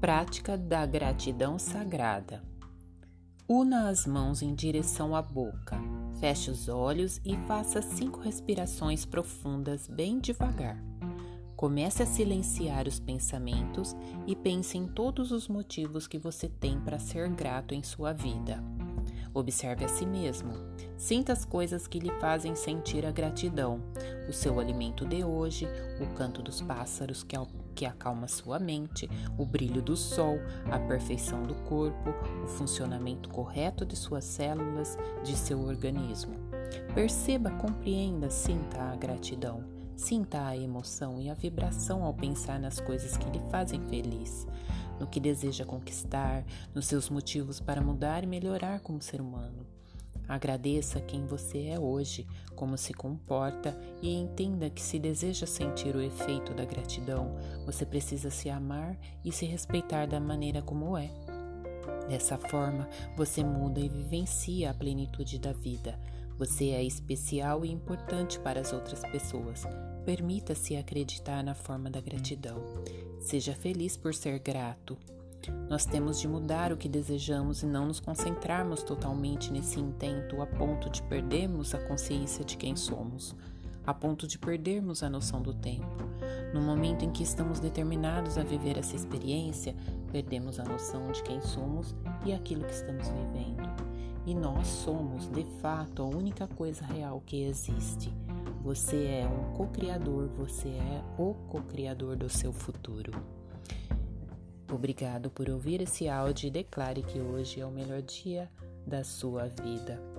Prática da gratidão sagrada. Una as mãos em direção à boca, feche os olhos e faça cinco respirações profundas bem devagar. Comece a silenciar os pensamentos e pense em todos os motivos que você tem para ser grato em sua vida. Observe a si mesmo. Sinta as coisas que lhe fazem sentir a gratidão: o seu alimento de hoje, o canto dos pássaros que, que acalma sua mente, o brilho do sol, a perfeição do corpo, o funcionamento correto de suas células, de seu organismo. Perceba, compreenda, sinta a gratidão. Sinta a emoção e a vibração ao pensar nas coisas que lhe fazem feliz no que deseja conquistar, nos seus motivos para mudar e melhorar como ser humano. Agradeça quem você é hoje, como se comporta e entenda que se deseja sentir o efeito da gratidão, você precisa se amar e se respeitar da maneira como é. Dessa forma, você muda e vivencia a plenitude da vida. Você é especial e importante para as outras pessoas. Permita-se acreditar na forma da gratidão. Seja feliz por ser grato. Nós temos de mudar o que desejamos e não nos concentrarmos totalmente nesse intento a ponto de perdermos a consciência de quem somos, a ponto de perdermos a noção do tempo. No momento em que estamos determinados a viver essa experiência, perdemos a noção de quem somos e aquilo que estamos vivendo. E nós somos, de fato, a única coisa real que existe. Você é um co-criador, você é o co-criador do seu futuro. Obrigado por ouvir esse áudio e declare que hoje é o melhor dia da sua vida.